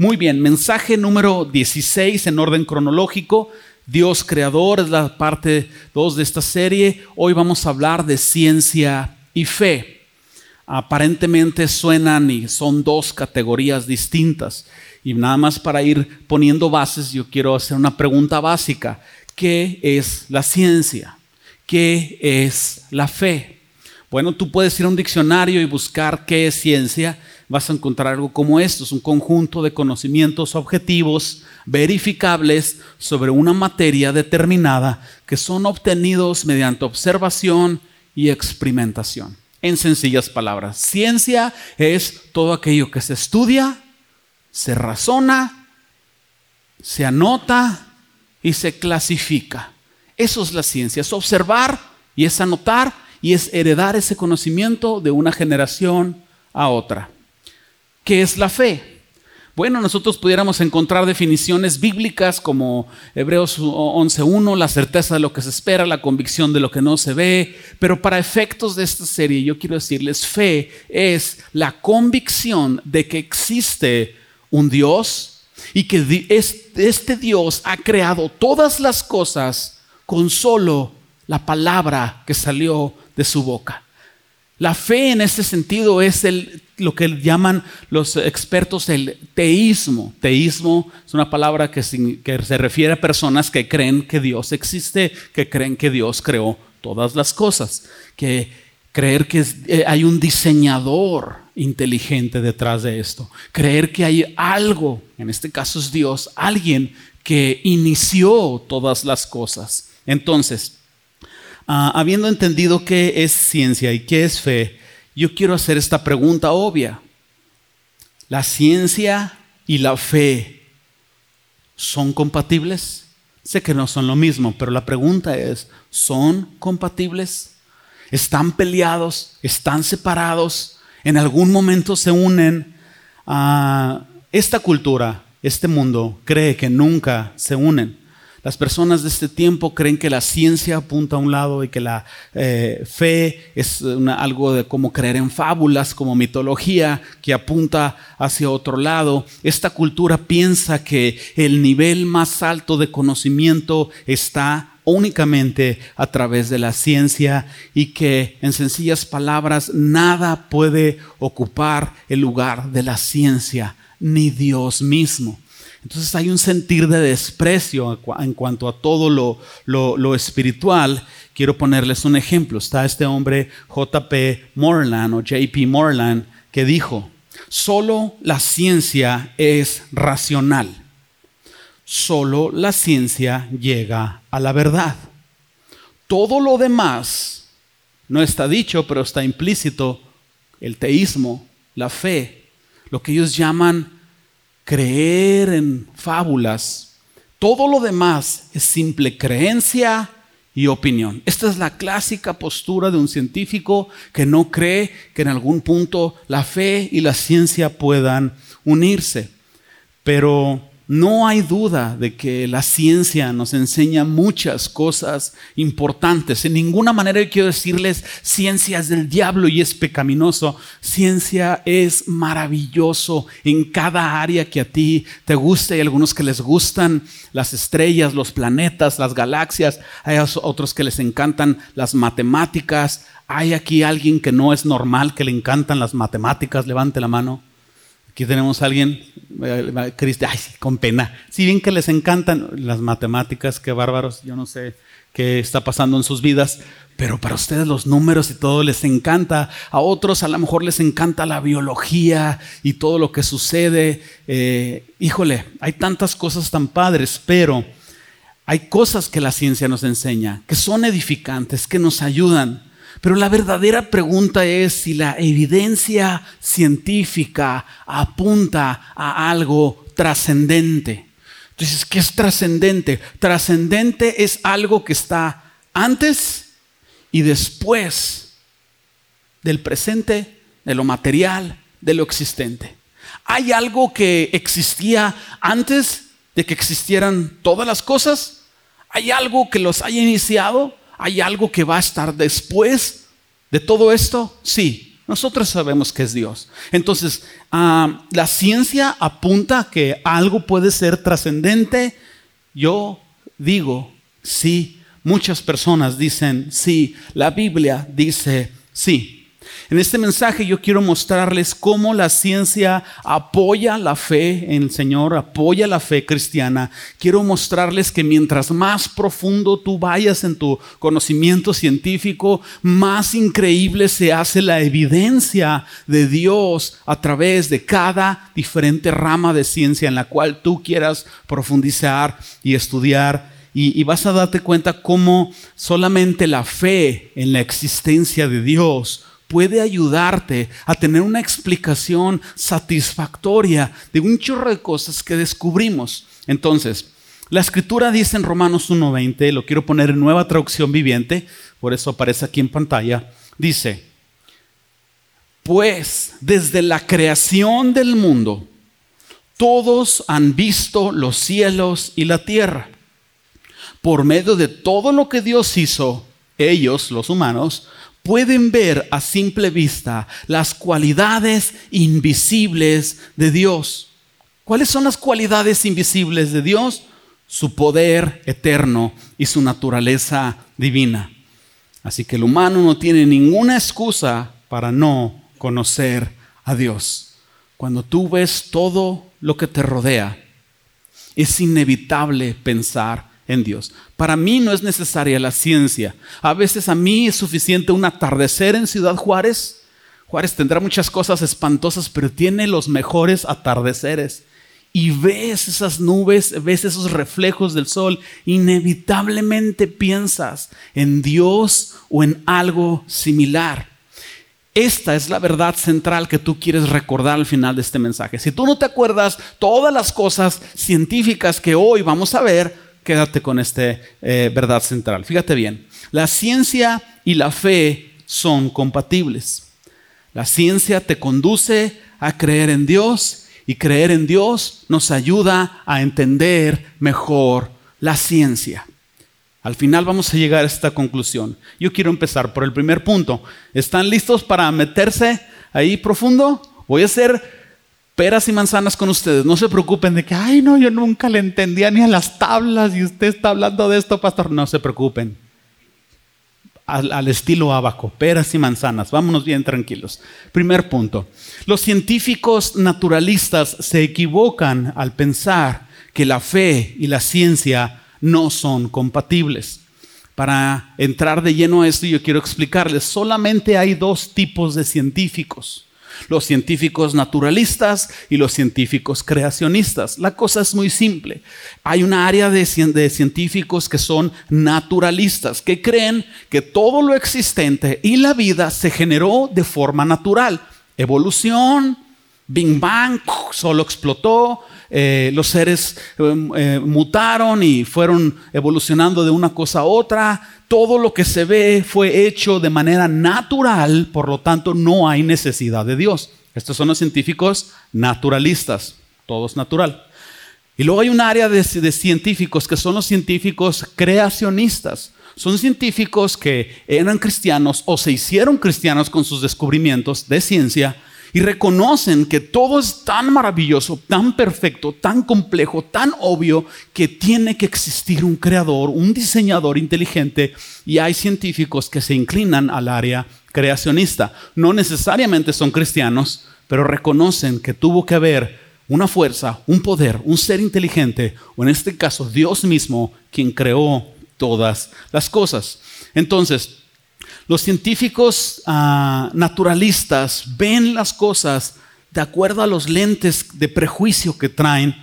Muy bien, mensaje número 16 en orden cronológico. Dios creador es la parte 2 de esta serie. Hoy vamos a hablar de ciencia y fe. Aparentemente suenan y son dos categorías distintas. Y nada más para ir poniendo bases, yo quiero hacer una pregunta básica. ¿Qué es la ciencia? ¿Qué es la fe? Bueno, tú puedes ir a un diccionario y buscar qué es ciencia vas a encontrar algo como esto, es un conjunto de conocimientos objetivos, verificables sobre una materia determinada que son obtenidos mediante observación y experimentación. En sencillas palabras, ciencia es todo aquello que se estudia, se razona, se anota y se clasifica. Eso es la ciencia, es observar y es anotar y es heredar ese conocimiento de una generación a otra. ¿Qué es la fe? Bueno, nosotros pudiéramos encontrar definiciones bíblicas como Hebreos 11.1, la certeza de lo que se espera, la convicción de lo que no se ve, pero para efectos de esta serie yo quiero decirles, fe es la convicción de que existe un Dios y que este Dios ha creado todas las cosas con solo la palabra que salió de su boca. La fe en este sentido es lo que llaman los expertos el teísmo. Teísmo es una palabra que se, refiere a personas que creen que Dios existe, que creen que Dios creó todas las cosas, que creer que eh, hay un diseñador inteligente detrás de esto, creer que hay algo, en este caso es Dios, alguien que inició todas las cosas. Entonces, Ah, habiendo entendido qué es ciencia y qué es fe, yo quiero hacer esta pregunta obvia. ¿La ciencia y la fe son compatibles? Sé que no son lo mismo, pero la pregunta es, ¿son compatibles? ¿Están peleados? ¿Están separados? ¿En algún momento se unen? a esta cultura, este mundo, cree que nunca se unen. Las personas de este tiempo creen que la ciencia apunta a un lado y que la eh, fe es algo de como creer en fábulas, como mitología que apunta hacia otro lado. Esta cultura piensa que el nivel más alto de conocimiento está únicamente a través de la ciencia y que en sencillas palabras nada puede ocupar el lugar de la ciencia, ni Dios mismo. Entonces hay un sentir de desprecio en cuanto a todo lo, espiritual. Quiero ponerles un ejemplo. Está este hombre JP Morland o JP Morland que dijo, solo la ciencia es racional. Solo la ciencia llega a la verdad. Todo lo demás no está dicho, pero está implícito. El teísmo, la fe, lo que ellos llaman creer en fábulas. Todo lo demás es simple creencia y opinión. Esta es la clásica postura de un científico que no cree que en algún punto la fe y la ciencia puedan unirse. Pero no hay duda de que la ciencia nos enseña muchas cosas importantes. En ninguna manera quiero decirles ciencia es del diablo y es pecaminoso. Ciencia es maravilloso en cada área que a ti te guste. Hay algunos que les gustan las estrellas, los planetas, las galaxias. Hay otros que les encantan las matemáticas. Hay aquí alguien que no es normal, que le encantan las matemáticas. Levante la mano. Aquí tenemos a alguien, eh, Cristian, ay, con pena. Si bien que les encantan las matemáticas, qué bárbaros, yo no sé qué está pasando en sus vidas, pero para ustedes los números y todo les encanta. A otros a lo mejor les encanta la biología y todo lo que sucede. Eh, híjole, hay tantas cosas tan padres, pero hay cosas que la ciencia nos enseña, que son edificantes, que nos ayudan. Pero la verdadera pregunta es si la evidencia científica apunta a algo trascendente. Entonces, ¿qué es trascendente? Trascendente es algo que está antes y después del presente, de lo material, de lo existente. ¿Hay algo que existía antes de que existieran todas las cosas? ¿Hay algo que los haya iniciado? ¿Hay algo que va a estar después de todo esto? Sí, Nosotros sabemos que es Dios. Entonces, ah, la ciencia apunta a que algo puede ser trascendente. Yo digo sí. Muchas personas dicen sí. La Biblia dice sí. En este mensaje yo quiero mostrarles cómo la ciencia apoya la fe en el Señor, apoya la fe cristiana. Quiero mostrarles que mientras más profundo tú vayas en tu conocimiento científico, más increíble se hace la evidencia de Dios a través de cada diferente rama de ciencia en la cual tú quieras profundizar y estudiar. Y, vas a darte cuenta cómo solamente la fe en la existencia de Dios puede ayudarte a tener una explicación satisfactoria de un chorro de cosas que descubrimos. Entonces, la escritura dice en Romanos 1.20, lo quiero poner en nueva traducción viviente, por eso aparece aquí en pantalla, dice, pues desde la creación del mundo, todos han visto los cielos y la tierra. Por medio de todo lo que Dios hizo, ellos, los humanos, pueden ver a simple vista las cualidades invisibles de Dios. ¿Cuáles son las cualidades invisibles de Dios? Su poder eterno y su naturaleza divina. Así que el humano no tiene ninguna excusa para no conocer a Dios. Cuando tú ves todo lo que te rodea, es inevitable pensar en Dios. Para mí no es necesaria la ciencia. A veces a mí es suficiente un atardecer en Ciudad Juárez. Juárez tendrá muchas cosas espantosas, pero tiene los mejores atardeceres. Y ves esas nubes, ves esos reflejos del sol, inevitablemente piensas en Dios o en algo similar. Esta es la verdad central que tú quieres recordar al final de este mensaje. Si tú no te acuerdas todas las cosas científicas que hoy vamos a ver, quédate con esta eh, verdad central. Fíjate bien, la ciencia y la fe son compatibles. La ciencia te conduce a creer en Dios y creer en Dios nos ayuda a entender mejor la ciencia. Al final vamos a llegar a esta conclusión. Yo quiero empezar por el primer punto. ¿Están listos para meterse ahí profundo? Voy a hacer peras y manzanas con ustedes. No se preocupen de que, ay, no, yo nunca le entendía ni a las tablas y usted está hablando de esto, pastor. No se preocupen. Al, estilo abaco, peras y manzanas. Vámonos bien tranquilos. Primer punto. Los científicos naturalistas se equivocan al pensar que la fe y la ciencia no son compatibles. Para entrar de lleno a esto, yo quiero explicarles, solamente hay dos tipos de científicos los científicos naturalistas y los científicos creacionistas. La cosa es muy simple. Hay una área de, científicos que son naturalistas, que creen que todo lo existente y la vida se generó de forma natural. Evolución, Bing Bang, solo explotó, eh, los seres em, eh, mutaron y fueron evolucionando de una cosa a otra. Todo lo que se ve fue hecho de manera natural, por lo tanto no hay necesidad de Dios. Estos son los científicos naturalistas, todo es natural. Y luego hay un área de científicos que son los científicos creacionistas. Son científicos que eran cristianos o se hicieron cristianos con sus descubrimientos de ciencia y reconocen que todo es tan maravilloso, tan perfecto, tan complejo, tan obvio, que tiene que existir un creador, un diseñador inteligente, y hay científicos que se inclinan al área creacionista. No necesariamente son cristianos, pero reconocen que tuvo que haber una fuerza, un poder, un ser inteligente, o en este caso Dios mismo, quien creó todas las cosas. Entonces, los científicos ah, naturalistas ven las cosas de acuerdo a los lentes de prejuicio que traen,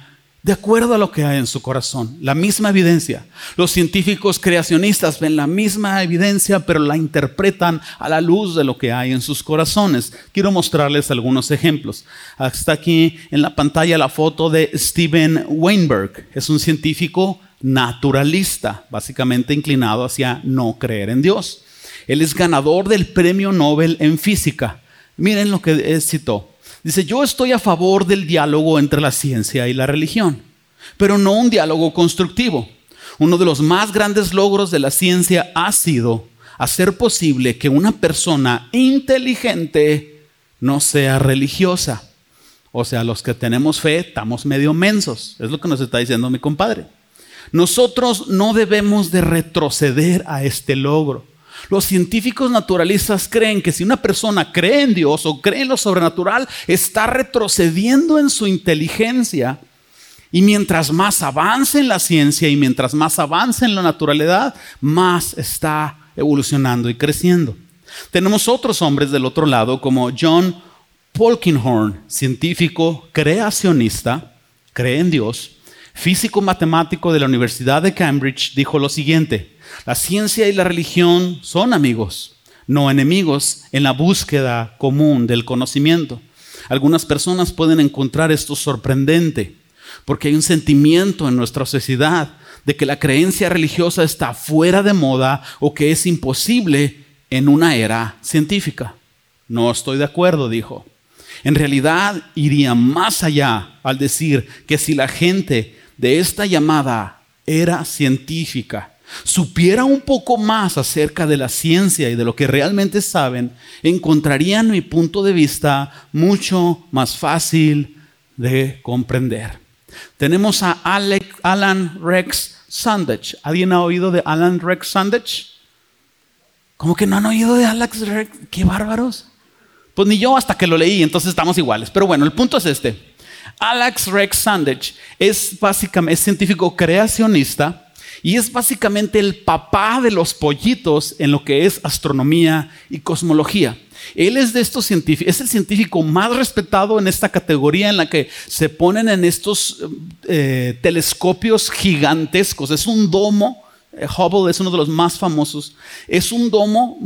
de acuerdo a lo que hay en su corazón, la misma evidencia. Los científicos creacionistas ven la misma evidencia, pero la interpretan a la luz de lo que hay en sus corazones. Quiero mostrarles algunos ejemplos. Está aquí en la pantalla la foto de Steven Weinberg. Es un científico naturalista, básicamente inclinado hacia no creer en Dios. Él es ganador del premio Nobel en física. Miren lo que citó. Dice, yo estoy a favor del diálogo entre la ciencia y la religión, pero no un diálogo constructivo. Uno de los más grandes logros de la ciencia ha sido hacer posible que una persona inteligente no sea religiosa. O sea, los que tenemos fe estamos medio mensos. Es lo que nos está diciendo mi compadre. Nosotros no debemos de retroceder a este logro. Los científicos naturalistas creen que si una persona cree en Dios o cree en lo sobrenatural, está retrocediendo en su inteligencia. Y mientras más avance en la ciencia y mientras más avance en la naturalidad, más está evolucionando y creciendo. Tenemos otros hombres del otro lado, como John Polkinghorne, científico creacionista, cree en Dios, físico matemático de la Universidad de Cambridge, dijo lo siguiente, la ciencia y la religión son amigos, no enemigos en la búsqueda común del conocimiento. Algunas personas pueden encontrar esto sorprendente, porque hay un sentimiento en nuestra sociedad de que la creencia religiosa está fuera de moda o que es imposible en una era científica. No estoy de acuerdo, dijo. En realidad iría más allá al decir que si la gente de esta llamada era científica, supiera un poco más acerca de la ciencia y de lo que realmente saben, encontrarían mi punto de vista mucho más fácil de comprender. Tenemos a Alan Rex Sandage. ¿Alguien ha oído de Alan Rex Sandage? ¿Cómo que no han oído de Alex Rex? ¡Qué bárbaros! Pues ni yo hasta que lo leí, entonces estamos iguales. Pero bueno, el punto es este. Alex Rex Sandage es básicamente científico creacionista y es básicamente el papá de los pollitos en lo que es astronomía y cosmología. Él es de estos científicos, es el científico más respetado en esta categoría en la que se ponen en estos eh, telescopios gigantescos. Es un domo eh, Hubble es uno de los más famosos. Es un domo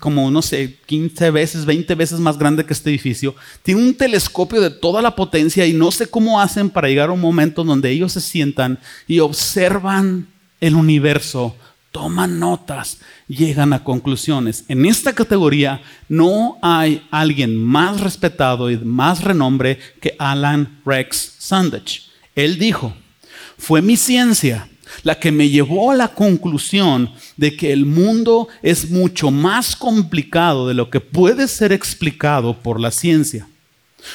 como, no sé, 15 veces, 20 veces más grande que este edificio. Tiene un telescopio de toda la potencia y no sé cómo hacen para llegar a un momento donde ellos se sientan y observan el universo, toman notas, llegan a conclusiones. En esta categoría no hay alguien más respetado y más renombre que Alan Rex Sandage. Él dijo, fue mi ciencia la que me llevó a la conclusión de que el mundo es mucho más complicado de lo que puede ser explicado por la ciencia.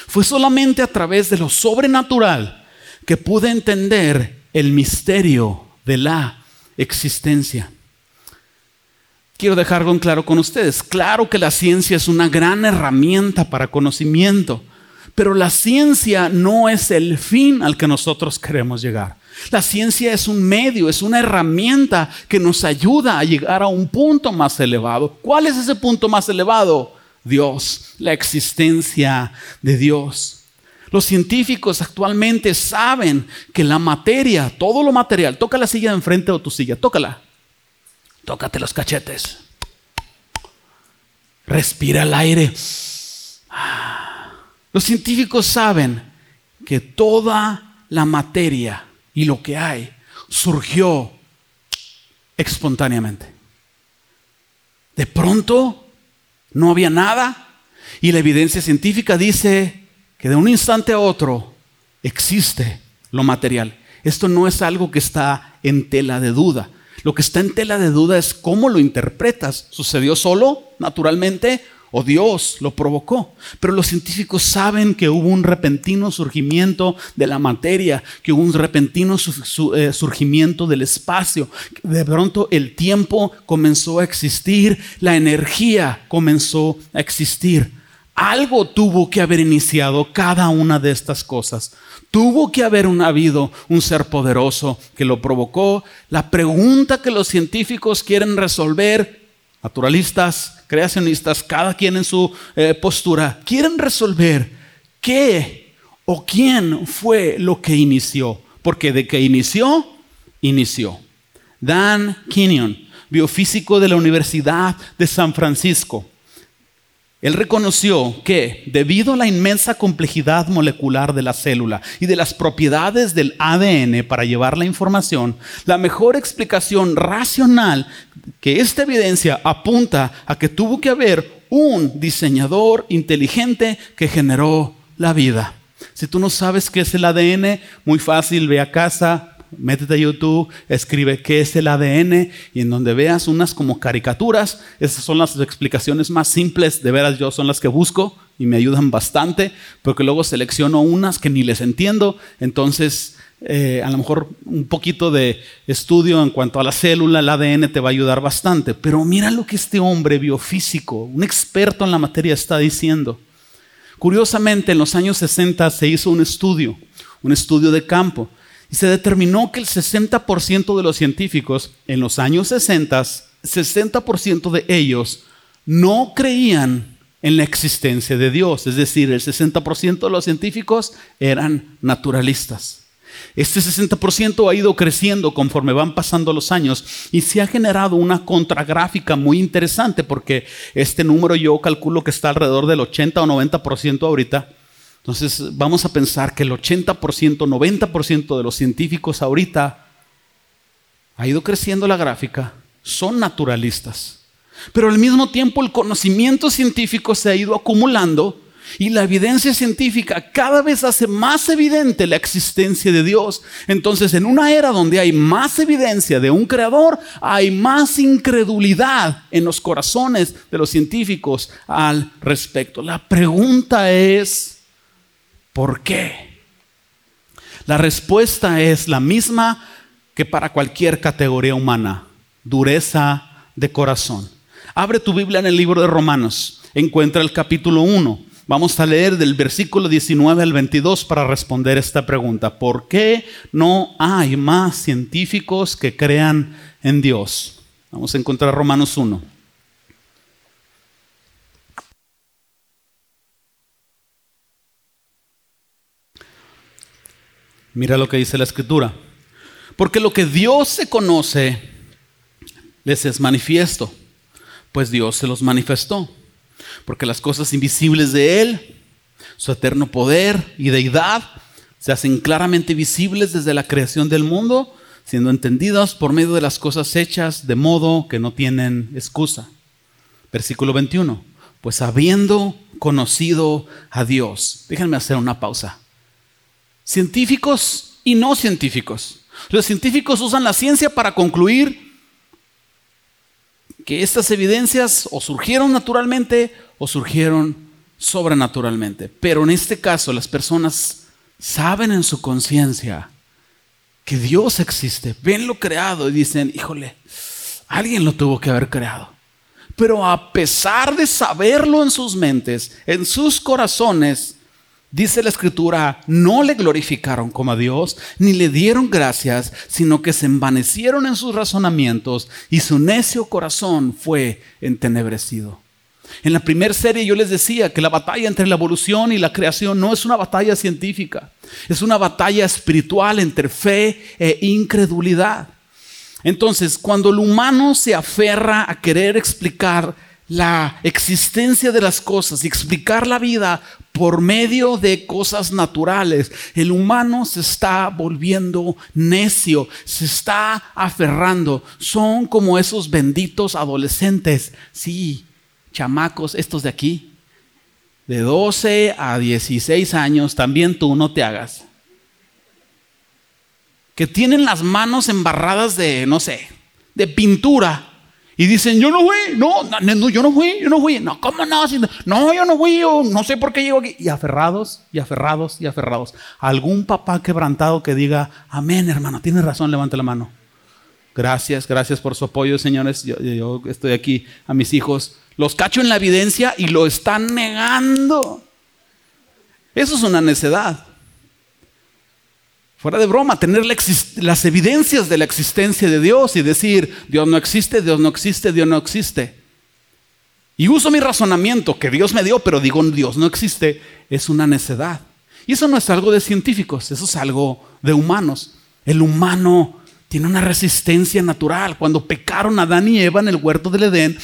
Fue solamente a través de lo sobrenatural que pude entender el misterio de la existencia. Quiero dejar algo en claro con ustedes. Claro que la ciencia es una gran herramienta para conocimiento, pero la ciencia no es el fin al que nosotros queremos llegar. La ciencia es un medio, es una herramienta que nos ayuda a llegar a un punto más elevado. ¿Cuál es ese punto más elevado? Dios, la existencia de Dios. Los científicos actualmente saben que la materia, todo lo material, toca la silla de enfrente o tu silla, tócala. Tócate los cachetes. Respira el aire. Los científicos saben que toda la materia y lo que hay surgió espontáneamente. De pronto no había nada y la evidencia científica dice que de un instante a otro existe lo material. Esto no es algo que está en tela de duda. Lo que está en tela de duda es cómo lo interpretas. ¿Sucedió solo, naturalmente? o Dios lo provocó. Pero los científicos saben que hubo un repentino surgimiento de la materia, que hubo un repentino eh, surgimiento del espacio. De pronto el tiempo comenzó a existir, la energía comenzó a existir. Algo tuvo que haber iniciado cada una de estas cosas. Tuvo que haber un, habido un ser poderoso que lo provocó. La pregunta que los científicos quieren resolver, naturalistas, creacionistas, cada quien en su eh, postura, quieren resolver qué o quién fue lo que inició. Porque de que inició, inició. Dan Kenyon, biofísico de la Universidad de San Francisco, él reconoció que debido a la inmensa complejidad molecular de la célula y de las propiedades del ADN para llevar la información, la mejor explicación racional que esta evidencia apunta a que tuvo que haber un diseñador inteligente que generó la vida. Si tú no sabes qué es el ADN, muy fácil, ve a casa, métete a YouTube, escribe qué es el ADN y en donde veas unas como caricaturas, esas son las explicaciones más simples, de veras yo son las que busco y me ayudan bastante, porque luego selecciono unas que ni les entiendo, entonces eh, a lo mejor un poquito de estudio en cuanto a la célula, el ADN te va a ayudar bastante, pero mira lo que este hombre biofísico, un experto en la materia está diciendo. Curiosamente, en los años 60 se hizo un estudio, un estudio de campo, y se determinó que el 60% de los científicos en los años 60, 60% de ellos no creían en la existencia de Dios, es decir, el 60% de los científicos eran naturalistas. Este 60% ha ido creciendo conforme van pasando los años y se ha generado una contragráfica muy interesante porque este número yo calculo que está alrededor del 80 o 90% ahorita. Entonces vamos a pensar que el 80%, 90% de los científicos ahorita ha ido creciendo la gráfica, son naturalistas. Pero al mismo tiempo el conocimiento científico se ha ido acumulando y la evidencia científica cada vez hace más evidente la existencia de Dios. Entonces, en una era donde hay más evidencia de un creador, hay más incredulidad en los corazones de los científicos al respecto. La pregunta es, ¿por qué? La respuesta es la misma que para cualquier categoría humana, dureza de corazón. Abre tu Biblia en el libro de Romanos, encuentra el capítulo 1 Vamos a leer del versículo 19 al 22 para responder esta pregunta. ¿Por qué no hay más científicos que crean en Dios? Vamos a encontrar Romanos 1. Mira lo que dice la escritura. Porque lo que Dios se conoce les es manifiesto, pues Dios se los manifestó porque las cosas invisibles de Él, su eterno poder y deidad, se hacen claramente visibles desde la creación del mundo, siendo entendidas por medio de las cosas hechas, de modo que no tienen excusa. Versículo 21. Pues habiendo conocido a Dios, déjenme hacer una pausa. Científicos y no científicos. Los científicos usan la ciencia para concluir que estas evidencias o surgieron naturalmente o surgieron sobrenaturalmente. Pero en este caso las personas saben en su conciencia que Dios existe, ven lo creado y dicen, híjole, alguien lo tuvo que haber creado. Pero a pesar de saberlo en sus mentes, en sus corazones, Dice la escritura, no le glorificaron como a Dios, ni le dieron gracias, sino que se envanecieron en sus razonamientos y su necio corazón fue entenebrecido. En la primera serie yo les decía que la batalla entre la evolución y la creación no es una batalla científica, es una batalla espiritual entre fe e incredulidad. Entonces, cuando el humano se aferra a querer explicar la existencia de las cosas y explicar la vida por medio de cosas naturales. El humano se está volviendo necio, se está aferrando. Son como esos benditos adolescentes, sí, chamacos, estos de aquí, de 12 a 16 años, también tú no te hagas. Que tienen las manos embarradas de, no sé, de pintura y dicen, yo no fui, no, yo no fui, yo no fui. No, ¿cómo no? No, yo no fui, no sé por qué llego aquí. Y aferrados, y aferrados, y aferrados. Algún papá quebrantado que diga, amén, hermano, tienes razón, levante la mano. Gracias, gracias por su apoyo, señores. Yo estoy aquí a mis hijos. Los cacho en la evidencia y lo están negando. Eso es una necedad. Fuera de broma, tener las evidencias de la existencia de Dios y decir, Dios no existe, Dios no existe, Dios no existe. Y uso mi razonamiento que Dios me dio, pero digo, Dios no existe, es una necedad. Y eso no es algo de científicos, eso es algo de humanos. El humano tiene una resistencia natural. Cuando pecaron Adán y Eva en el huerto del Edén,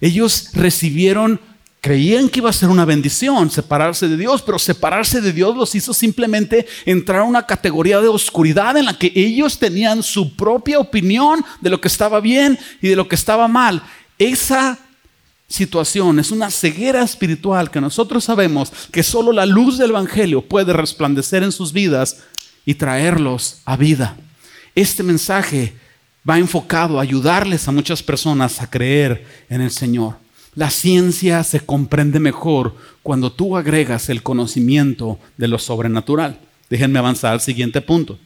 ellos recibieron Creían que iba a ser una bendición separarse de Dios, pero separarse de Dios los hizo simplemente entrar a una categoría de oscuridad en la que ellos tenían su propia opinión de lo que estaba bien y de lo que estaba mal. Esa situación es una ceguera espiritual que nosotros sabemos que solo la luz del Evangelio puede resplandecer en sus vidas y traerlos a vida. este mensaje va enfocado a ayudarles a muchas personas a creer en el Señor. La ciencia se comprende mejor cuando tú agregas el conocimiento de lo sobrenatural. Déjenme avanzar al siguiente punto.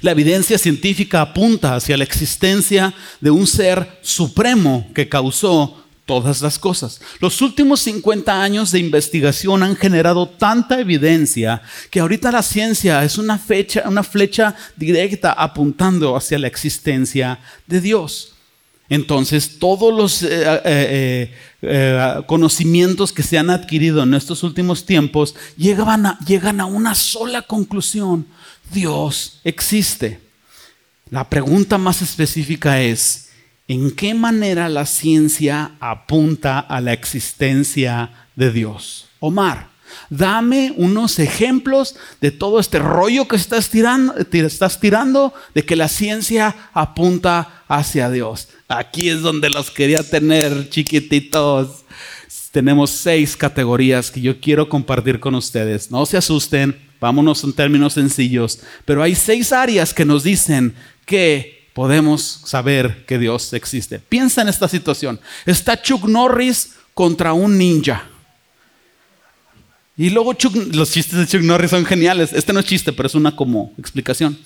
La evidencia científica apunta hacia la existencia de un ser supremo que causó todas las cosas. Los últimos 50 años de investigación han generado tanta evidencia que ahorita la ciencia es una, fecha, una flecha directa apuntando hacia la existencia de Dios. Entonces, todos los eh, eh, eh, conocimientos que se han adquirido en estos últimos tiempos llegan a, llegan a una sola conclusión. Dios existe. La pregunta más específica es, en qué manera la ciencia apunta a la existencia de Dios. Omar, dame unos ejemplos de todo este rollo que estás tirando, estás tirando de que la ciencia apunta hacia Dios. Aquí es donde los quería tener chiquititos. Tenemos seis categorías que yo quiero compartir con ustedes. No se asusten, vámonos en términos sencillos, pero hay seis áreas que nos dicen que podemos saber que Dios existe. Piensa en esta situación. Está Chuck Norris contra un ninja. Y luego Chuck, los chistes de Chuck Norris son geniales. Este no es chiste, pero es una como explicación.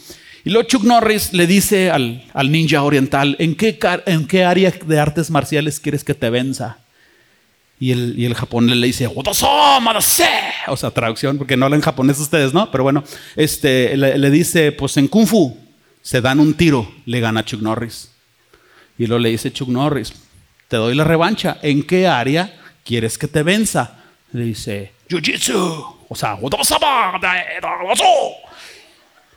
Y luego Chuck Norris le dice al, ninja oriental, ¿en qué, ¿en qué área de artes marciales quieres que te venza? Y el, y el japonés le dice, o sea, traducción, porque no hablan japonés ustedes, ¿no? Pero bueno, este, le dice, pues en Kung Fu se dan un tiro, le gana Chuck Norris. Y luego le dice Chuck Norris, te doy la revancha, ¿en qué área quieres que te venza? Le dice, Jiu-Jitsu, o sea,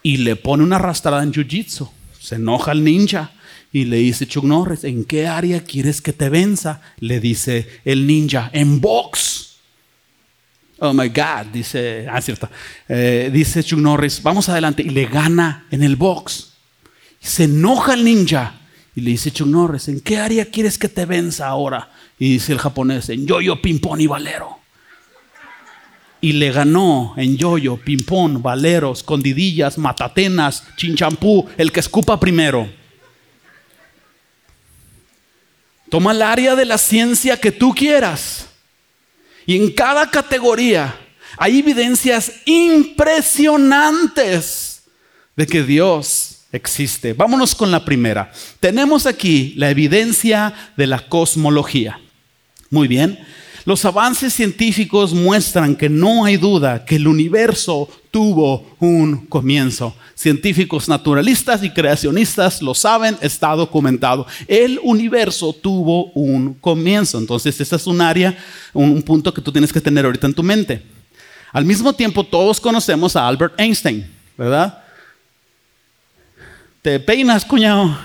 y le pone una arrastrada en Jiu-Jitsu. Se enoja el ninja y le dice Chuck Norris, ¿en qué área quieres que te venza? Le dice el ninja, en box. Oh my God, dice, ah, cierto. Eh, dice Chuck Norris, vamos adelante y le gana en el box. Se enoja el ninja y le dice Chuck Norris, ¿en qué área quieres que te venza ahora? Y dice el japonés, en yoyo, ping-pong y valero. Y le ganó en yoyo, ping-pong, valero, escondidillas, matatenas, chinchampú, el que escupa primero. Toma el área de la ciencia que tú quieras. Y en cada categoría hay evidencias impresionantes de que Dios existe. Vámonos con la primera. Tenemos aquí la evidencia de la cosmología. Muy bien. Los avances científicos muestran que no hay duda que el universo tuvo un comienzo. Científicos naturalistas y creacionistas lo saben, está documentado. El universo tuvo un comienzo. Entonces, ese es un área, un punto que tú tienes que tener ahorita en tu mente. Al mismo tiempo, todos conocemos a Albert Einstein, ¿verdad? Te peinas, cuñado.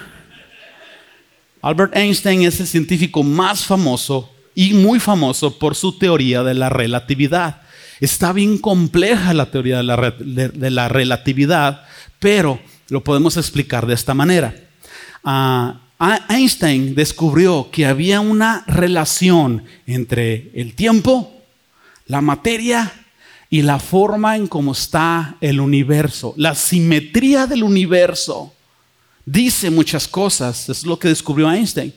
Albert Einstein es el científico más famoso y muy famoso por su teoría de la relatividad. Está bien compleja la teoría de la, relatividad, pero lo podemos explicar de esta manera. Ah, Einstein descubrió que había una relación entre el tiempo, la materia y la forma en cómo está el universo, la simetría del universo dice muchas cosas, es lo que descubrió Einstein.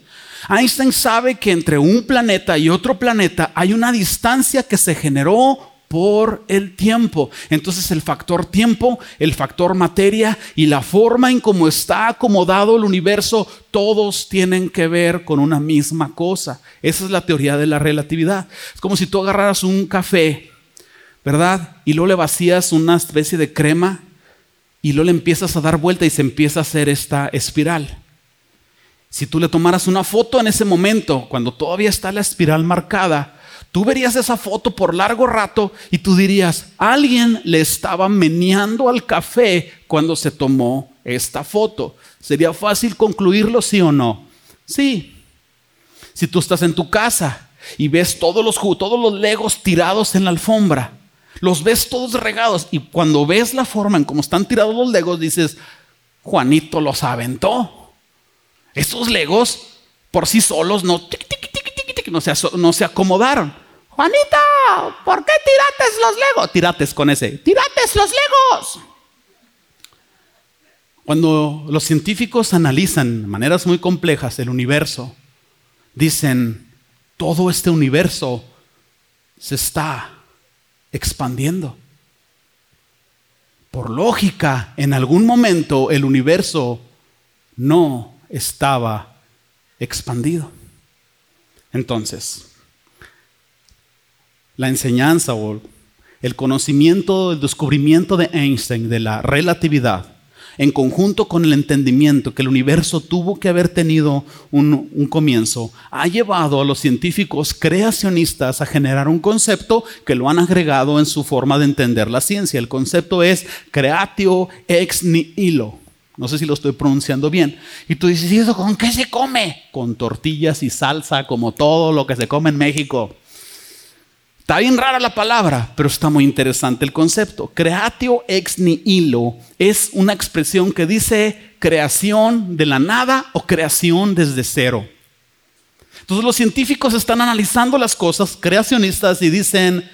Einstein sabe que entre un planeta y otro planeta hay una distancia que se generó por el tiempo. Entonces el factor tiempo, el factor materia y la forma en cómo está acomodado el universo, todos tienen que ver con una misma cosa. Esa es la teoría de la relatividad. Es como si tú agarraras un café, ¿verdad? Y luego le vacías una especie de crema y luego le empiezas a dar vuelta y se empieza a hacer esta espiral. Si tú le tomaras una foto en ese momento, cuando todavía está la espiral marcada, tú verías esa foto por largo rato y tú dirías, alguien le estaba meneando al café cuando se tomó esta foto. ¿Sería fácil concluirlo, sí o no? Sí. Si tú estás en tu casa y ves todos los, todos los legos tirados en la alfombra, los ves todos regados y cuando ves la forma en cómo están tirados los legos, dices, Juanito los aventó. Estos legos por sí solos no, no, se, no se acomodaron. Juanita, ¿por qué tirates los legos? Tirates con ese. Tirates los legos. Cuando los científicos analizan de maneras muy complejas el universo, dicen, todo este universo se está expandiendo. Por lógica, en algún momento el universo no estaba expandido. Entonces, la enseñanza o el conocimiento, el descubrimiento de Einstein de la relatividad, en conjunto con el entendimiento que el universo tuvo que haber tenido un, un, comienzo, ha llevado a los científicos creacionistas a generar un concepto que lo han agregado en su forma de entender la ciencia. El concepto es creatio ex nihilo. No sé si lo estoy pronunciando bien. Y tú dices, ¿y eso con qué se come? Con tortillas y salsa, como todo lo que se come en México. Está bien rara la palabra, pero está muy interesante el concepto. Creatio ex nihilo es una expresión que dice creación de la nada o creación desde cero. Entonces los científicos están analizando las cosas creacionistas y dicen,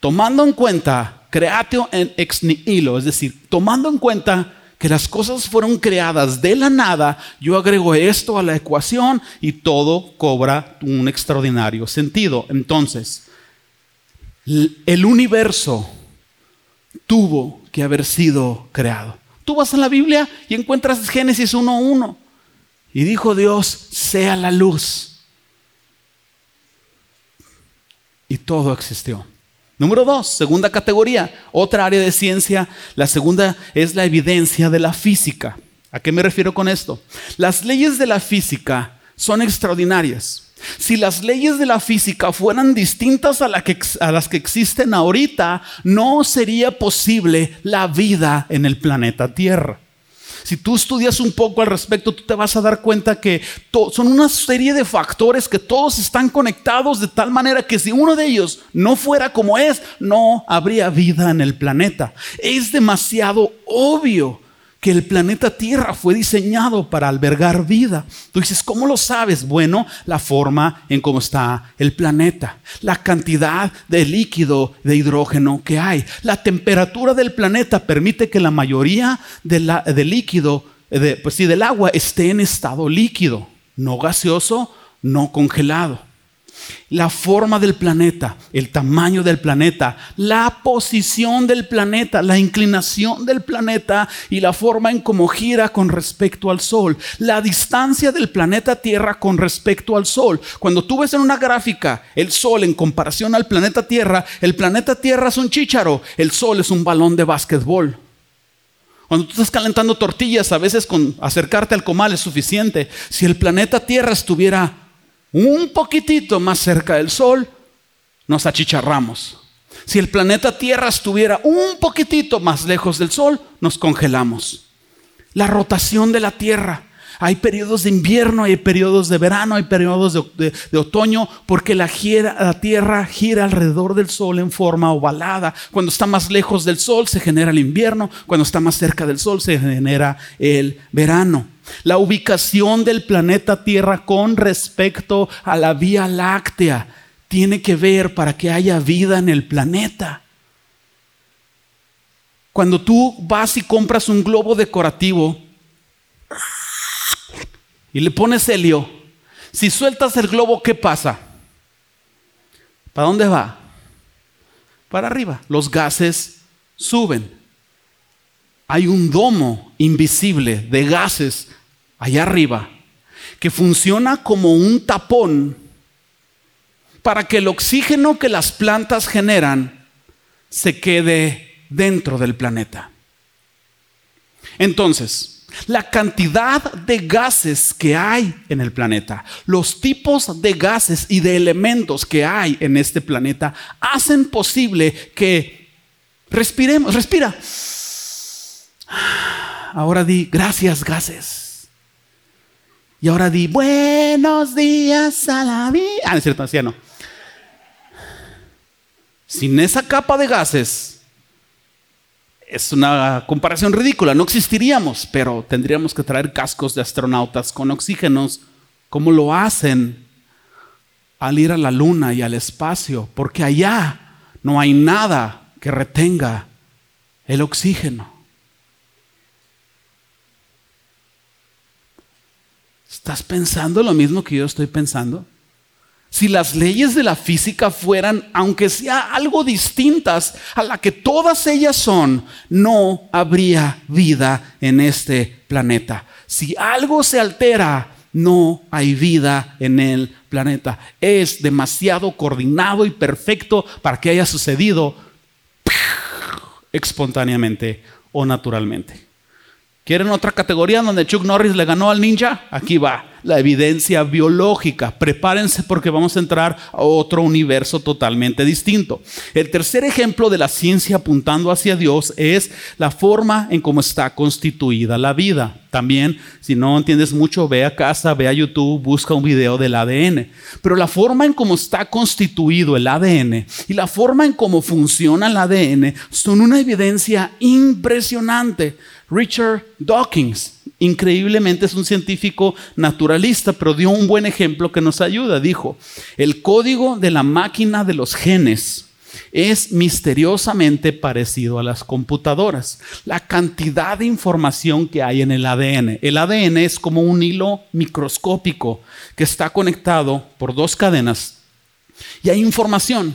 tomando en cuenta creatio ex nihilo, es decir, tomando en cuenta que las cosas fueron creadas de la nada, yo agrego esto a la ecuación y todo cobra un extraordinario sentido. Entonces, el universo tuvo que haber sido creado. Tú vas a la Biblia y encuentras Génesis 1.1 y dijo Dios, sea la luz. Y todo existió. Número dos, segunda categoría, otra área de ciencia. La segunda es la evidencia de la física. ¿A qué me refiero con esto? Las leyes de la física son extraordinarias. Si las leyes de la física fueran distintas a, las que existen ahorita, no sería posible la vida en el planeta Tierra. Si tú estudias un poco al respecto, tú te vas a dar cuenta que son una serie de factores que todos están conectados de tal manera que si uno de ellos no fuera como es, no habría vida en el planeta. Es demasiado obvio que el planeta Tierra fue diseñado para albergar vida. Tú dices, ¿cómo lo sabes? Bueno, la forma en cómo está el planeta, la cantidad de líquido de hidrógeno que hay, la temperatura del planeta permite que la mayoría del líquido, de, pues sí, del agua esté en estado líquido, no gaseoso, no congelado la forma del planeta, el tamaño del planeta, la posición del planeta, la inclinación del planeta y la forma en cómo gira con respecto al Sol, la distancia del planeta Tierra con respecto al Sol. Cuando tú ves en una gráfica el Sol en comparación al planeta Tierra, el planeta Tierra es un chícharo, el Sol es un balón de básquetbol. Cuando tú estás calentando tortillas, a veces con acercarte al comal es suficiente. Si el planeta Tierra estuviera un poquitito más cerca del Sol, nos achicharramos. Si el planeta Tierra estuviera un poquitito más lejos del Sol, nos congelamos. La rotación de la Tierra. Hay periodos de invierno, hay periodos de verano, hay periodos de, otoño, porque la, la, Tierra gira alrededor del Sol en forma ovalada. Cuando está más lejos del Sol se genera el invierno, cuando está más cerca del Sol se genera el verano. La ubicación del planeta Tierra con respecto a la Vía Láctea tiene que ver para que haya vida en el planeta. Cuando tú vas y compras un globo decorativo, y le pones helio, si sueltas el globo, ¿qué pasa? ¿Para dónde va? Para arriba. Los gases suben. Hay un domo invisible de gases allá arriba que funciona como un tapón para que el oxígeno que las plantas generan se quede dentro del planeta. Entonces, la cantidad de gases que hay en el planeta, los tipos de gases y de elementos que hay en este planeta hacen posible que respiremos, respira. Ahora di gracias gases. Y ahora di buenos días a la vida. Ah, es cierto, anciano. Sin esa capa de gases, es una comparación ridícula, no existiríamos, pero tendríamos que traer cascos de astronautas con oxígenos, como lo hacen al ir a la luna y al espacio, porque allá no hay nada que retenga el oxígeno. ¿Estás pensando lo mismo que yo estoy pensando? Si las leyes de la física fueran, aunque sea algo distintas a la que todas ellas son, no habría vida en este planeta. Si algo se altera, no hay vida en el planeta. Es demasiado coordinado y perfecto para que haya sucedido espontáneamente o naturalmente. ¿Quieren otra categoría donde Chuck Norris le ganó al ninja? Aquí va, la evidencia biológica. Prepárense porque vamos a entrar a otro universo totalmente distinto. El tercer ejemplo de la ciencia apuntando hacia Dios es la forma en cómo está constituida la vida. También, si no entiendes mucho, ve a casa, ve a YouTube, busca un video del ADN. Pero la forma en cómo está constituido el ADN y la forma en cómo funciona el ADN son una evidencia impresionante. Richard Dawkins, increíblemente es un científico naturalista, pero dio un buen ejemplo que nos ayuda. Dijo, el código de la máquina de los genes es misteriosamente parecido a las computadoras. La cantidad de información que hay en el ADN. El ADN es como un hilo microscópico que está conectado por dos cadenas y hay información.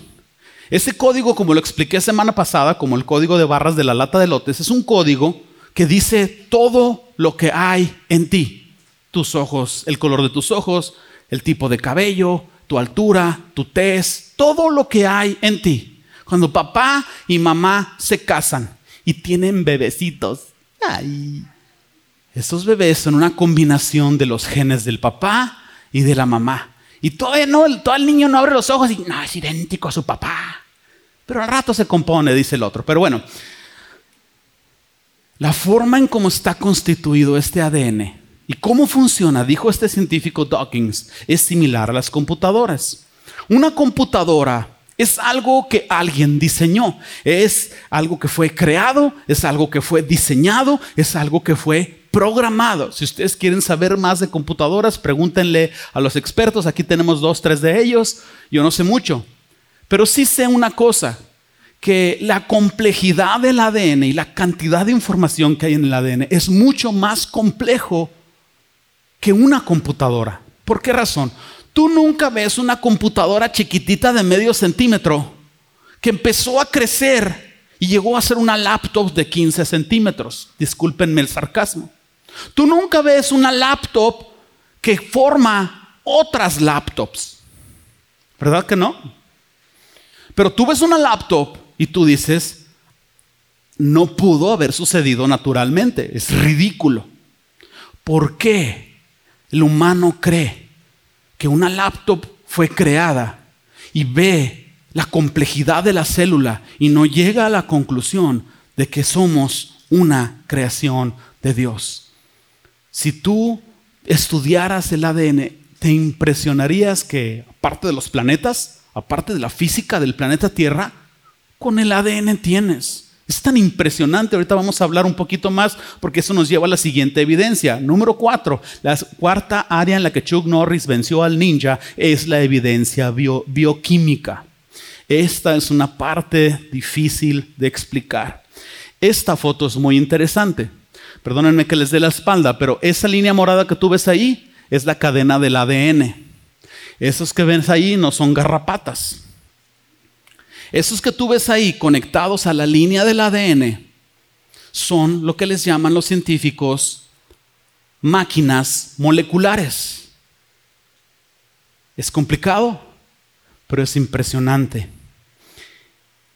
Ese código, como lo expliqué semana pasada, como el código de barras de la lata de lotes, es un código que dice todo lo que hay en ti. Tus ojos, el color de tus ojos, el tipo de cabello, tu altura, tu tez, todo lo que hay en ti. Cuando papá y mamá se casan y tienen bebecitos, ay, esos bebés son una combinación de los genes del papá y de la mamá. Y todo el niño no abre los ojos y no, es idéntico a su papá. Pero al rato se compone, dice el otro. Pero bueno, la forma en cómo está constituido este ADN y cómo funciona, dijo este científico Dawkins, es similar a las computadoras. Una computadora es algo que alguien diseñó, es algo que fue creado, es algo que fue diseñado, es algo que fue programado. Si ustedes quieren saber más de computadoras, pregúntenle a los expertos. Aquí tenemos dos, tres de ellos. Yo no sé mucho, pero sí sé una cosa, que la complejidad del ADN y la cantidad de información que hay en el ADN es mucho más complejo que una computadora. ¿Por qué razón? Tú nunca ves una computadora chiquitita de medio centímetro que empezó a crecer y llegó a ser una laptop de 15 centímetros. Discúlpenme el sarcasmo. Tú nunca ves una laptop que forma otras laptops. ¿Verdad que no? Pero tú ves una laptop y tú dices, no pudo haber sucedido naturalmente, es ridículo. ¿Por qué el humano cree que una laptop fue creada y ve la complejidad de la célula y no llega a la conclusión de que somos una creación de Dios? Si tú estudiaras el ADN, te impresionarías que, aparte de los planetas, aparte de la física del planeta Tierra, con el ADN tienes. Es tan impresionante. Ahorita vamos a hablar un poquito más porque eso nos lleva a la siguiente evidencia. Número cuatro, la cuarta área en la que Chuck Norris venció al ninja es la evidencia bioquímica. Esta es una parte difícil de explicar. Esta foto es muy interesante. Perdónenme que les dé la espalda, pero esa línea morada que tú ves ahí es la cadena del ADN. Esos que ves ahí no son garrapatas. Esos que tú ves ahí conectados a la línea del ADN son lo que les llaman los científicos máquinas moleculares. Es complicado, pero es impresionante.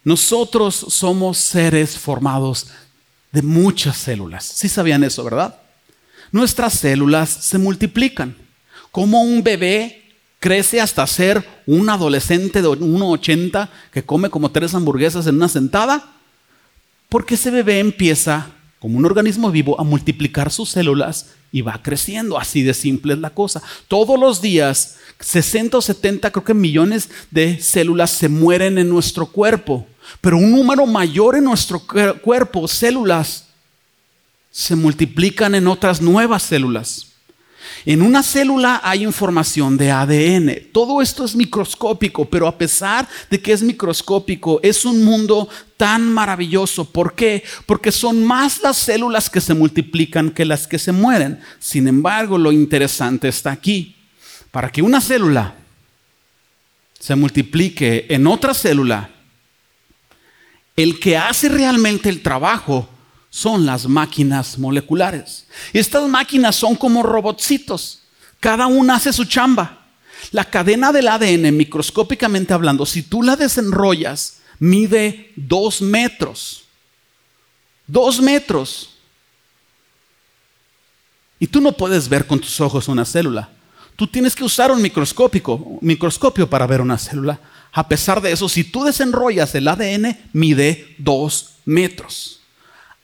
Nosotros somos seres formados de muchas células. Sí sabían eso, ¿verdad? Nuestras células se multiplican. Como un bebé crece hasta ser un adolescente de 1,80 que come como tres hamburguesas en una sentada, porque ese bebé empieza, como un organismo vivo, a multiplicar sus células y va creciendo. Así de simple es la cosa. Todos los días, 60 o 70, creo que millones de células se mueren en nuestro cuerpo, pero un número mayor en nuestro cuerpo, células, se multiplican en otras nuevas células. En una célula hay información de ADN. Todo esto es microscópico, pero a pesar de que es microscópico, es un mundo tan maravilloso. ¿Por qué? Porque son más las células que se multiplican que las que se mueren. Sin embargo, lo interesante está aquí. Para que una célula se multiplique en otra célula, el que hace realmente el trabajo son las máquinas moleculares. Estas máquinas son como robotcitos. Cada una hace su chamba. La cadena del ADN, microscópicamente hablando, si tú la desenrollas, mide dos metros. Dos metros. Y tú no puedes ver con tus ojos una célula. Tú tienes que usar un microscópico, microscopio para ver una célula. A pesar de eso, si tú desenrollas el ADN, mide dos metros.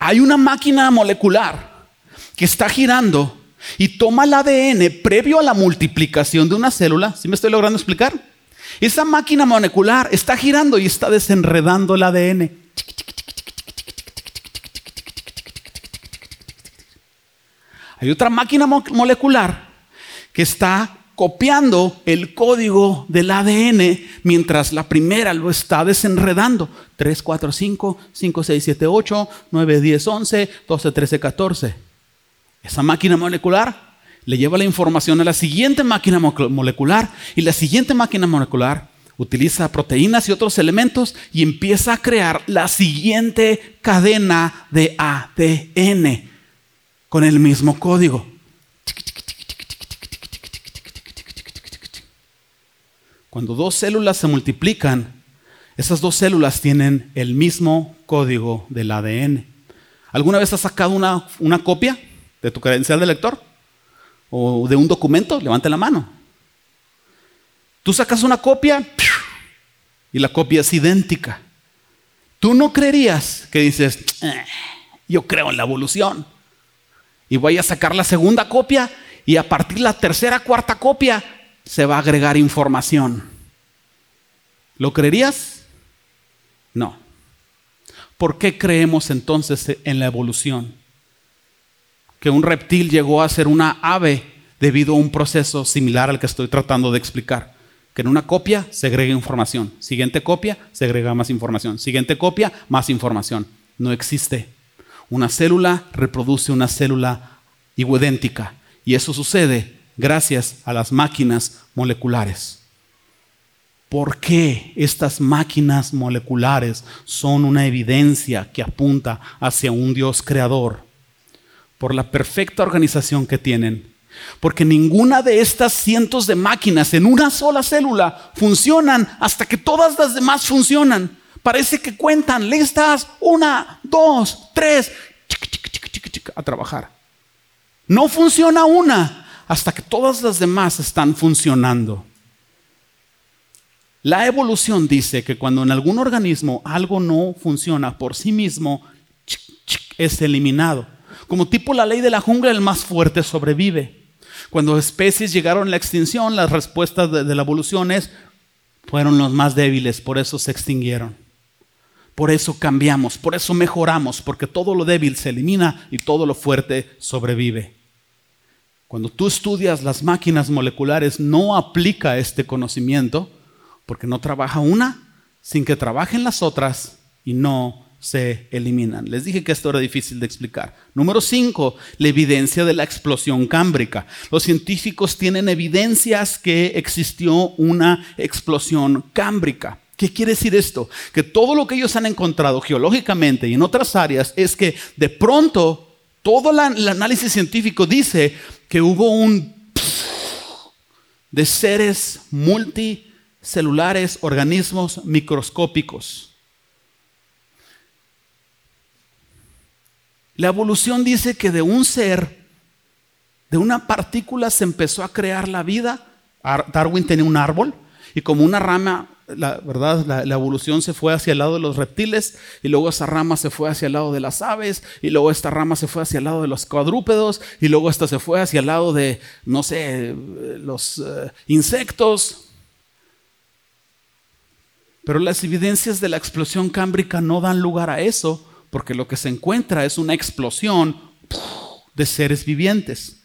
Hay una máquina molecular que está girando y toma el ADN previo a la multiplicación de una célula. ¿Sí me estoy logrando explicar? Esa máquina molecular está girando y está desenredando el ADN. Hay otra máquina molecular que está copiando el código del ADN mientras la primera lo está desenredando. 3, 4, 5, 5, 6, 7, 8, 9, 10, 11, 12, 13, 14. Esa máquina molecular le lleva la información a la siguiente máquina molecular y la siguiente máquina molecular utiliza proteínas y otros elementos y empieza a crear la siguiente cadena de ADN con el mismo código. Cuando dos células se multiplican, esas dos células tienen el mismo código del ADN. ¿Alguna vez has sacado una, una copia de tu credencial de lector? ¿O de un documento? Levante la mano. Tú sacas una copia y la copia es idéntica. Tú no creerías que dices, eh, yo creo en la evolución. Y voy a sacar la segunda copia y a partir de la tercera, cuarta copia se va a agregar información. ¿Lo creerías? No. ¿Por qué creemos entonces en la evolución? Que un reptil llegó a ser una ave debido a un proceso similar al que estoy tratando de explicar. Que en una copia se agrega información. Siguiente copia se agrega más información. Siguiente copia, más información. No existe. Una célula reproduce una célula idéntica. Y eso sucede gracias a las máquinas moleculares. ¿Por qué estas máquinas moleculares son una evidencia que apunta hacia un Dios creador? Por la perfecta organización que tienen. Porque ninguna de estas cientos de máquinas en una sola célula funcionan hasta que todas las demás funcionan. Parece que cuentan listas, una, dos, tres, a trabajar. No funciona una hasta que todas las demás están funcionando. La evolución dice que cuando en algún organismo algo no funciona por sí mismo, es eliminado. Como tipo la ley de la jungla, el más fuerte sobrevive. Cuando especies llegaron a la extinción, las respuestas de, la evolución es, fueron los más débiles, por eso se extinguieron. Por eso cambiamos, por eso mejoramos, porque todo lo débil se elimina y todo lo fuerte sobrevive. Cuando tú estudias las máquinas moleculares, no aplica este conocimiento porque no trabaja una sin que trabajen las otras y no se eliminan. Les dije que esto era difícil de explicar. Número 5, la evidencia de la explosión cámbrica. Los científicos tienen evidencias que existió una explosión cámbrica. ¿Qué quiere decir esto? Que todo lo que ellos han encontrado geológicamente y en otras áreas es que de pronto todo el análisis científico dice que hubo un de seres multicelulares, organismos microscópicos. La evolución dice que de un ser, de una partícula se empezó a crear la vida. Darwin tenía un árbol y como una rama la verdad, la, evolución se fue hacia el lado de los reptiles y luego esa rama se fue hacia el lado de las aves y luego esta rama se fue hacia el lado de los cuadrúpedos y luego esta se fue hacia el lado de, no sé, los eh, insectos. Pero las evidencias de la explosión cámbrica no dan lugar a eso porque lo que se encuentra es una explosión de seres vivientes.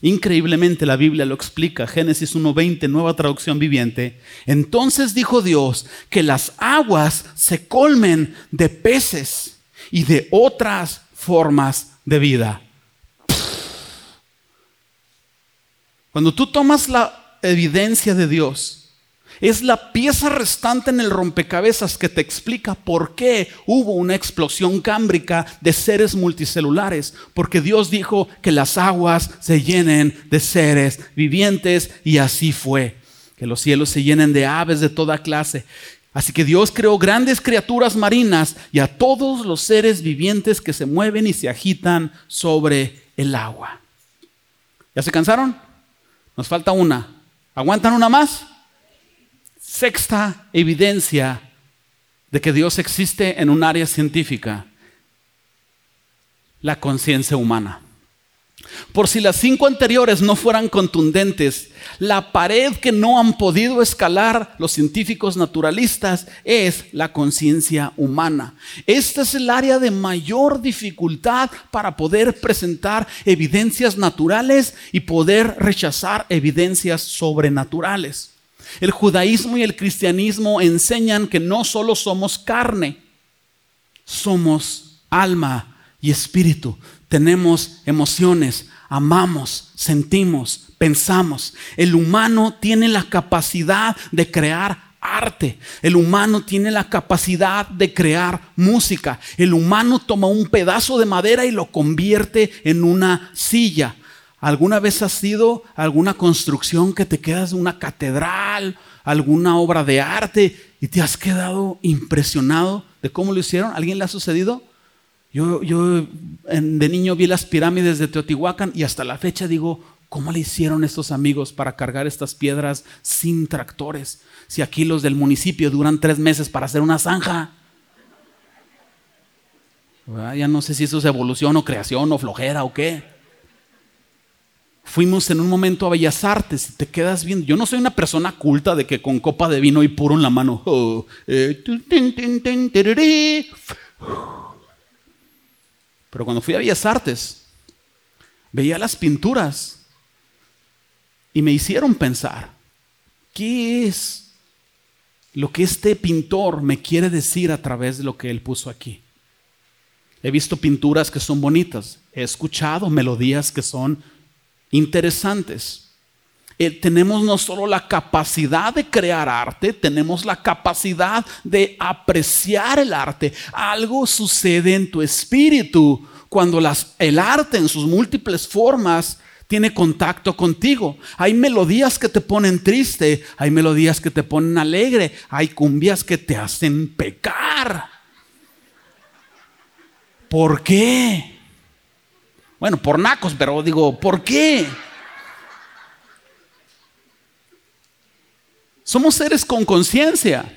Increíblemente la Biblia lo explica, Génesis 1.20, nueva traducción viviente. Entonces dijo Dios que las aguas se colmen de peces y de otras formas de vida. Cuando tú tomas la evidencia de Dios es la pieza restante en el rompecabezas que te explica por qué hubo una explosión cámbrica de seres multicelulares. Porque Dios dijo que las aguas se llenen de seres vivientes y así fue. Que los cielos se llenen de aves de toda clase. Así que Dios creó grandes criaturas marinas y a todos los seres vivientes que se mueven y se agitan sobre el agua. ¿Ya se cansaron? Nos falta una. ¿Aguantan una más? Sexta evidencia de que Dios existe en un área científica, la conciencia humana. Por si las cinco anteriores no fueran contundentes, la pared que no han podido escalar los científicos naturalistas es la conciencia humana. Esta es el área de mayor dificultad para poder presentar evidencias naturales y poder rechazar evidencias sobrenaturales. El judaísmo y el cristianismo enseñan que no solo somos carne, somos alma y espíritu. Tenemos emociones, amamos, sentimos, pensamos. El humano tiene la capacidad de crear arte. El humano tiene la capacidad de crear música. El humano toma un pedazo de madera y lo convierte en una silla. ¿Alguna vez has sido alguna construcción que te quedas una catedral, alguna obra de arte y te has quedado impresionado de cómo lo hicieron? ¿Alguien le ha sucedido? Yo, yo de niño vi las pirámides de Teotihuacán y hasta la fecha digo, ¿cómo le hicieron estos amigos para cargar estas piedras sin tractores? Si aquí los del municipio duran tres meses para hacer una zanja. Ya no sé si eso es evolución o creación o flojera o qué. Fuimos en un momento a Bellas Artes y te quedas viendo. Yo no soy una persona culta de que con copa de vino y puro en la mano. Oh, eh, Pero cuando fui a Bellas Artes, veía las pinturas y me hicieron pensar, ¿qué es lo que este pintor me quiere decir a través de lo que él puso aquí? He visto pinturas que son bonitas, he escuchado melodías que son interesantes. Eh, tenemos no solo la capacidad de crear arte, tenemos la capacidad de apreciar el arte. Algo sucede en tu espíritu cuando el arte en sus múltiples formas tiene contacto contigo. Hay melodías que te ponen triste, hay melodías que te ponen alegre, hay cumbias que te hacen pecar. ¿Por qué? Bueno, por nacos, pero digo, ¿por qué? Somos seres con conciencia.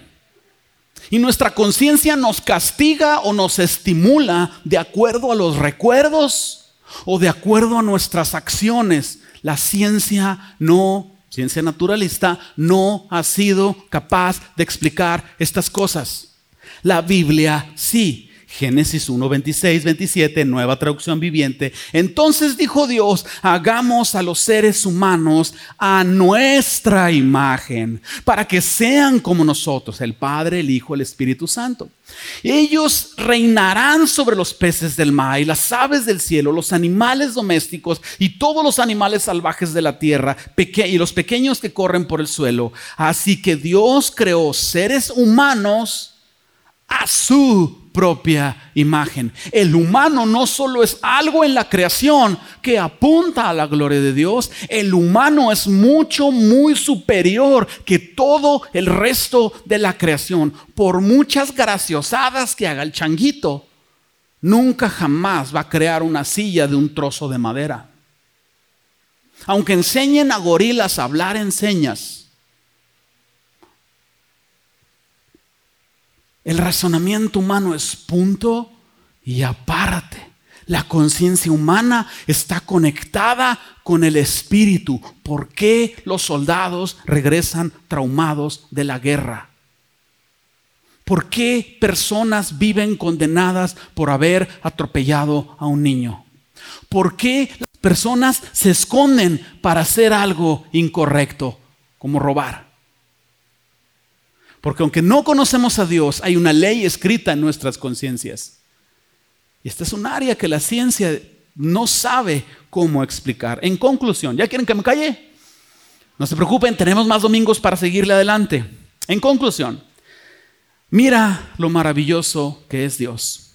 Y nuestra conciencia nos castiga o nos estimula de acuerdo a los recuerdos o de acuerdo a nuestras acciones. La ciencia no, ciencia naturalista, no ha sido capaz de explicar estas cosas. La Biblia sí. Génesis 1, 26, 27, nueva traducción viviente. Entonces dijo Dios, hagamos a los seres humanos a nuestra imagen, para que sean como nosotros, el Padre, el Hijo, el Espíritu Santo. Ellos reinarán sobre los peces del mar y las aves del cielo, los animales domésticos y todos los animales salvajes de la tierra y los pequeños que corren por el suelo. Así que Dios creó seres humanos a su propia imagen. El humano no solo es algo en la creación que apunta a la gloria de Dios, el humano es mucho, muy superior que todo el resto de la creación. Por muchas graciosadas que haga el changuito, nunca jamás va a crear una silla de un trozo de madera. Aunque enseñen a gorilas a hablar en señas, El razonamiento humano es punto y aparte. La conciencia humana está conectada con el espíritu. ¿Por qué los soldados regresan traumados de la guerra? ¿Por qué personas viven condenadas por haber atropellado a un niño? ¿Por qué las personas se esconden para hacer algo incorrecto, como robar. Porque aunque no conocemos a Dios, hay una ley escrita en nuestras conciencias. Y esta es un área que la ciencia no sabe cómo explicar. En conclusión, ¿ya quieren que me calle? No se preocupen, tenemos más domingos para seguirle adelante. En conclusión, mira lo maravilloso que es Dios.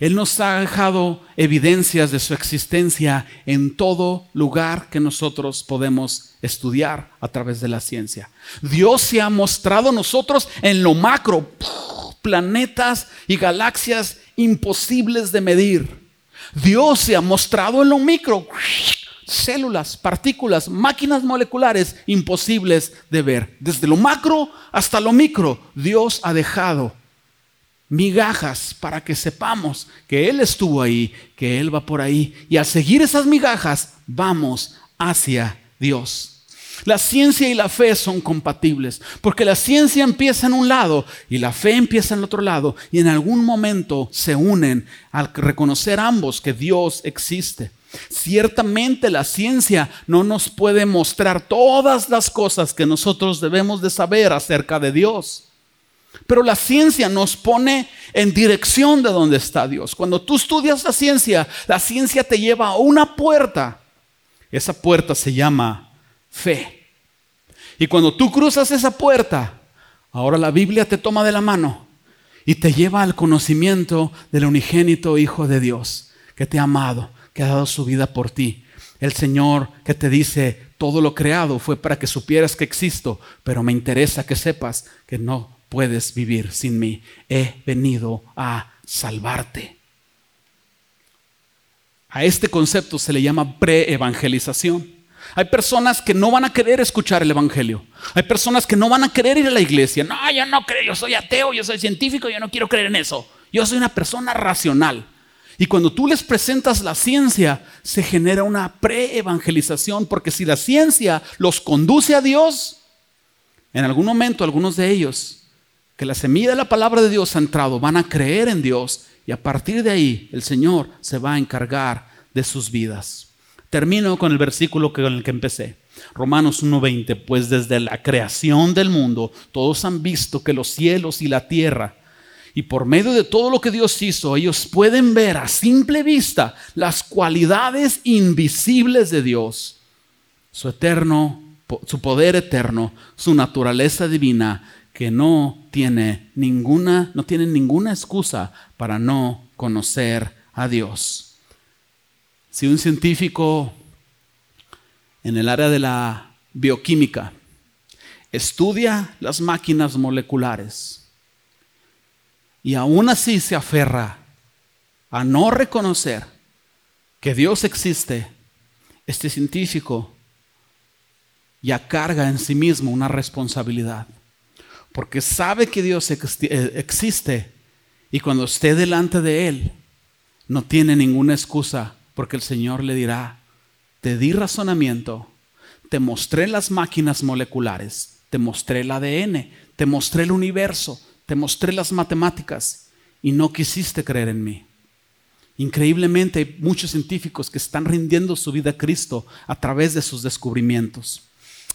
Él nos ha dejado evidencias de su existencia en todo lugar que nosotros podemos estudiar a través de la ciencia. Dios se ha mostrado a nosotros en lo macro, planetas y galaxias imposibles de medir. Dios se ha mostrado en lo micro, células, partículas, máquinas moleculares imposibles de ver. Desde lo macro hasta lo micro, Dios ha dejado migajas para que sepamos que Él estuvo ahí, que Él va por ahí. Y al seguir esas migajas, vamos hacia Dios. La ciencia y la fe son compatibles, porque la ciencia empieza en un lado y la fe empieza en el otro lado, y en algún momento se unen al reconocer ambos que Dios existe. Ciertamente la ciencia no nos puede mostrar todas las cosas que nosotros debemos de saber acerca de Dios. Pero la ciencia nos pone en dirección de donde está Dios. Cuando tú estudias la ciencia, la ciencia te lleva a una puerta. Esa puerta se llama fe. Y cuando tú cruzas esa puerta, ahora la Biblia te toma de la mano y te lleva al conocimiento del unigénito Hijo de Dios, que te ha amado, que ha dado su vida por ti. El Señor que te dice, todo lo creado fue para que supieras que existo, pero me interesa que sepas que no puedes vivir sin mí. He venido a salvarte. A este concepto se le llama pre-evangelización. Hay personas que no van a querer escuchar el Evangelio. Hay personas que no van a querer ir a la iglesia. No, yo no creo, yo soy ateo, yo soy científico, yo no quiero creer en eso. Yo soy una persona racional. Y cuando tú les presentas la ciencia, se genera una pre-evangelización, porque si la ciencia los conduce a Dios, en algún momento algunos de ellos que la semilla de la palabra de Dios ha entrado, van a creer en Dios y a partir de ahí el Señor se va a encargar de sus vidas. Termino con el versículo con el que empecé. Romanos 1:20, pues desde la creación del mundo todos han visto que los cielos y la tierra y por medio de todo lo que Dios hizo, ellos pueden ver a simple vista las cualidades invisibles de Dios, su eterno, su poder eterno, su naturaleza divina que no tiene ninguna, no tienen ninguna excusa para no conocer a Dios. Si un científico en el área de la bioquímica estudia las máquinas moleculares y aún así se aferra a no reconocer que Dios existe, este científico ya carga en sí mismo una responsabilidad porque sabe que Dios eh, existe y cuando esté delante de Él, no tiene ninguna excusa, porque el Señor le dirá, te di razonamiento, te mostré las máquinas moleculares, te mostré el ADN, te mostré el universo, te mostré las matemáticas y no quisiste creer en mí. Increíblemente hay muchos científicos que están rindiendo su vida a Cristo a través de sus descubrimientos.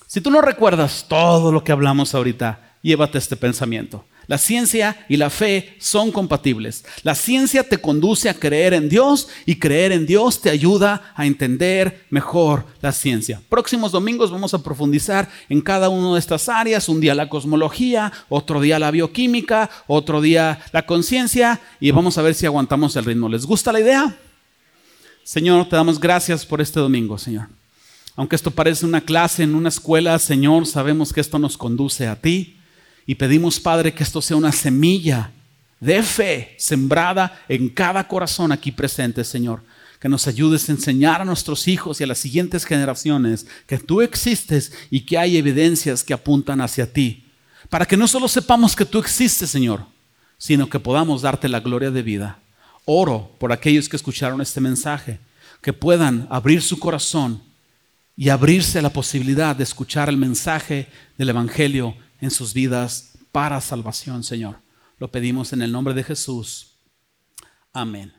Si tú no recuerdas todo lo que hablamos ahorita, llévate este pensamiento. La ciencia y la fe son compatibles. La ciencia te conduce a creer en Dios y creer en Dios te ayuda a entender mejor la ciencia. Próximos domingos vamos a profundizar en cada una de estas áreas. Un día la cosmología, otro día la bioquímica, otro día la conciencia y vamos a ver si aguantamos el ritmo. ¿Les gusta la idea? Señor, te damos gracias por este domingo, Señor. Aunque esto parece una clase en una escuela, Señor, sabemos que esto nos conduce a ti. Y pedimos, Padre, que esto sea una semilla de fe sembrada en cada corazón aquí presente, Señor. Que nos ayudes a enseñar a nuestros hijos y a las siguientes generaciones que tú existes y que hay evidencias que apuntan hacia ti. Para que no solo sepamos que tú existes, Señor, sino que podamos darte la gloria de vida. Oro por aquellos que escucharon este mensaje, que puedan abrir su corazón y abrirse a la posibilidad de escuchar el mensaje del Evangelio en sus vidas para salvación, Señor. Lo pedimos en el nombre de Jesús. Amén.